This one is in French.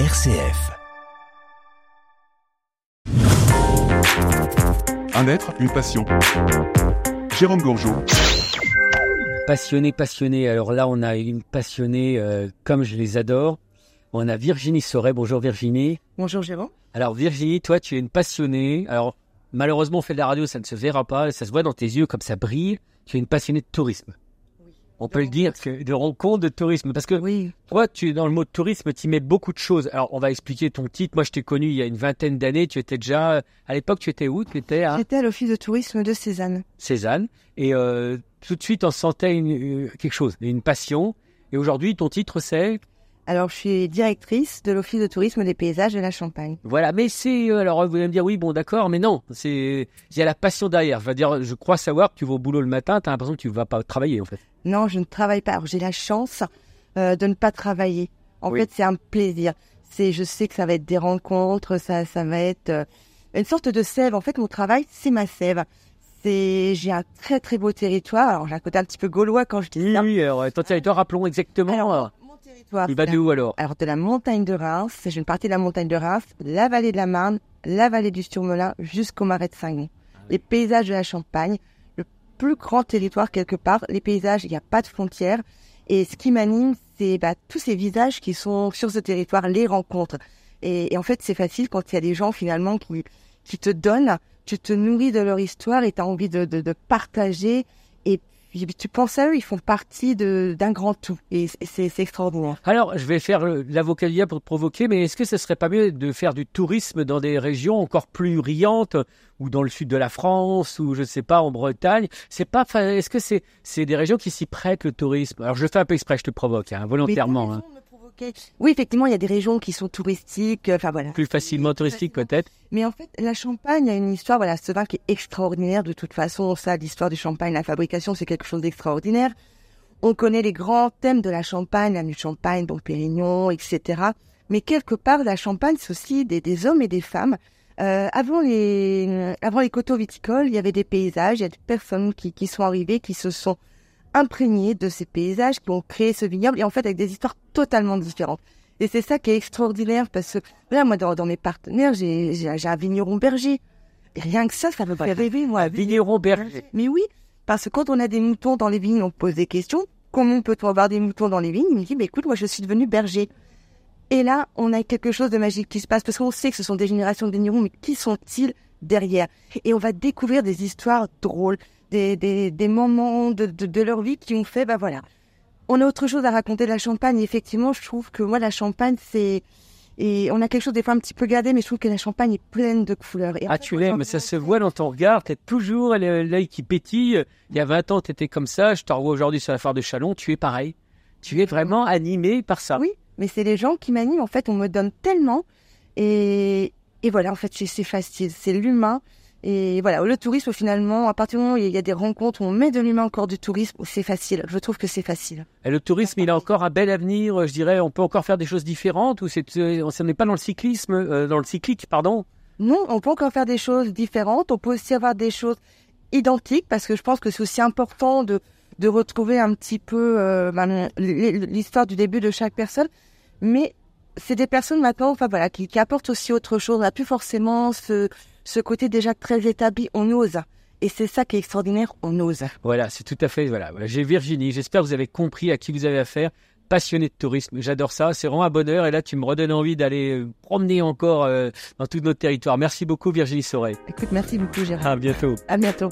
RCF. Un être, une passion. Jérôme Gourgeot. Passionné, passionné. Alors là, on a une passionnée euh, comme je les adore. On a Virginie Soret. Bonjour Virginie. Bonjour Jérôme. Alors Virginie, toi, tu es une passionnée. Alors malheureusement, on fait de la radio, ça ne se verra pas. Ça se voit dans tes yeux comme ça brille. Tu es une passionnée de tourisme. On peut le dire, que de rencontres, de tourisme. Parce que Oui, toi, tu, dans le mot tourisme, tu y mets beaucoup de choses. Alors, on va expliquer ton titre. Moi, je t'ai connu il y a une vingtaine d'années. Tu étais déjà, à l'époque, tu étais où? Tu étais à j'étais à l'office de tourisme de Cézanne. Cézanne. Et euh, tout de suite, on sentait une, quelque chose, une passion. Et aujourd'hui, ton titre, c'est? Alors, je suis directrice de l'office de tourisme des paysages de la Champagne. Voilà, mais c'est euh, alors vous allez me dire oui, bon d'accord, mais non, c'est il y a la passion derrière. Je veux dire, je crois savoir que tu vas au boulot le matin, t'as l'impression que tu vas pas travailler en fait. Non, je ne travaille pas. Alors, j'ai la chance euh, de ne pas travailler. En Oui. fait, c'est un plaisir. C'est, je sais que ça va être des rencontres, ça, ça va être euh, une sorte de sève. En fait, mon travail, c'est ma sève. C'est, j'ai un très très beau territoire. Alors, j'ai un côté un petit peu gaulois quand je dis ça. Oui, alors ton territoire, rappelons exactement. Alors, territoire. il va c'est de où alors? Alors de la montagne de Reims, j'ai une partie de la montagne de Reims, la vallée de la Marne, la vallée du Surmelin jusqu'au marais de Saint-Gon. Les paysages de la Champagne, le plus grand territoire quelque part. Les paysages, il n'y a pas de frontières. Et ce qui m'anime, c'est bah, tous ces visages qui sont sur ce territoire, les rencontres. Et, et en fait, c'est facile quand il y a des gens finalement qui, qui te donnent, tu te nourris de leur histoire et tu as envie de, de, de partager. Et tu penses à eux, ils font partie de- d'un grand tout. Et c'est extraordinaire. Alors, je vais faire l'avocat du pour te provoquer, mais est-ce que ce serait pas mieux de faire du tourisme dans des régions encore plus riantes, ou dans le sud de la France, ou je sais pas en Bretagne? C'est pas, est-ce que c'est c'est des régions qui s'y prêtent le tourisme? Alors, je fais un peu exprès, je te provoque, hein, volontairement, Mais Oui, effectivement, il y a des régions qui sont touristiques, euh, enfin voilà. plus facilement touristique peut-être. Mais en fait, la Champagne a une histoire, voilà, ce vin qui est extraordinaire de toute façon. Ça, l'histoire du champagne, la fabrication, c'est quelque chose d'extraordinaire. On connaît les grands thèmes de la Champagne, la nuit de Champagne, bon Pérignon, etc. Mais quelque part, la Champagne, c'est aussi des, des hommes et des femmes. Euh, avant les avant les coteaux viticoles, il y avait des paysages, il y a des personnes qui, qui sont arrivées, qui se sont imprégnées de ces paysages, qui ont créé ce vignoble, et en fait avec des histoires totalement différentes. Et c'est ça qui est extraordinaire, parce que là, moi, dans, dans mes partenaires, j'ai un vigneron berger. Et rien que ça, ça me fait rêver, moi. Vigneron berger. Mais oui, parce que quand on a des moutons dans les vignes, on pose des questions. Comment peut-on avoir des moutons dans les vignes? Il me dit, mais écoute, moi, je suis devenu berger. Et là, on a quelque chose de magique qui se passe, parce qu'on sait que ce sont des générations de vignerons, mais qui sont-ils derrière? Et on va découvrir des histoires drôles, des, des, des moments de, de, de leur vie qui ont fait, bah voilà. On a autre chose à raconter de la Champagne. Effectivement, je trouve que moi, la Champagne, c'est... Et on a quelque chose des fois un petit peu gardé, mais je trouve que la Champagne est pleine de couleurs. Et Ah, tu l'aimes, ça se voit dans ton regard, t'es toujours l'œil qui pétille. Il y a 20 ans, t'étais comme ça, je te revois aujourd'hui sur la foire de Chalon, tu es pareil. Tu es vraiment animé par ça. Oui, mais c'est les gens qui m'animent. En fait, on me donne tellement. Et, et voilà, en fait, c'est- c'est facile. C'est l'humain. Et voilà, le tourisme, finalement, à partir du moment où il y a des rencontres, où on met de l'humain encore du tourisme, c'est facile. Je trouve que c'est facile. Et le tourisme, il a encore un bel avenir, je dirais, on peut encore faire des choses différentes, ou c'est, euh, on n'est pas dans le cyclisme, euh, dans le cyclique, pardon? Non, on peut encore faire des choses différentes. On peut aussi avoir des choses identiques, parce que je pense que c'est aussi important de, de retrouver un petit peu euh, ben, l'histoire du début de chaque personne. Mais c'est des personnes maintenant, enfin voilà, qui, qui apportent aussi autre chose. On n'a plus forcément ce, ce côté déjà très établi. On ose. Et c'est ça qui est extraordinaire, on ose. Voilà, c'est tout à fait, voilà. J'ai Virginie, j'espère que vous avez compris à qui vous avez affaire. Passionné de tourisme, j'adore ça, c'est vraiment un bonheur. Et là, tu me redonnes envie d'aller euh, promener encore euh, dans tout notre territoire. Merci beaucoup, Virginie Sauret. Écoute, merci beaucoup, Gérard. À bientôt. À bientôt.